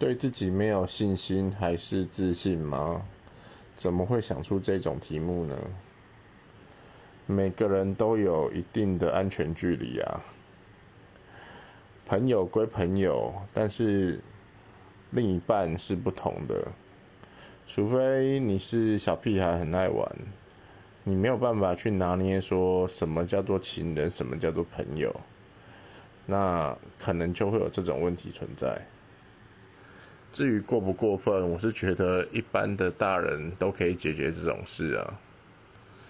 对自己没有信心还是自信吗？怎么会想出这种题目呢？每个人都有一定的安全距离啊。朋友归朋友，但是另一半是不同的。除非你是小屁孩，很爱玩，你没有办法去拿捏说什么叫做情人，什么叫做朋友，那可能就会有这种问题存在。至于过不过分，我是觉得一般的大人都可以解决这种事啊。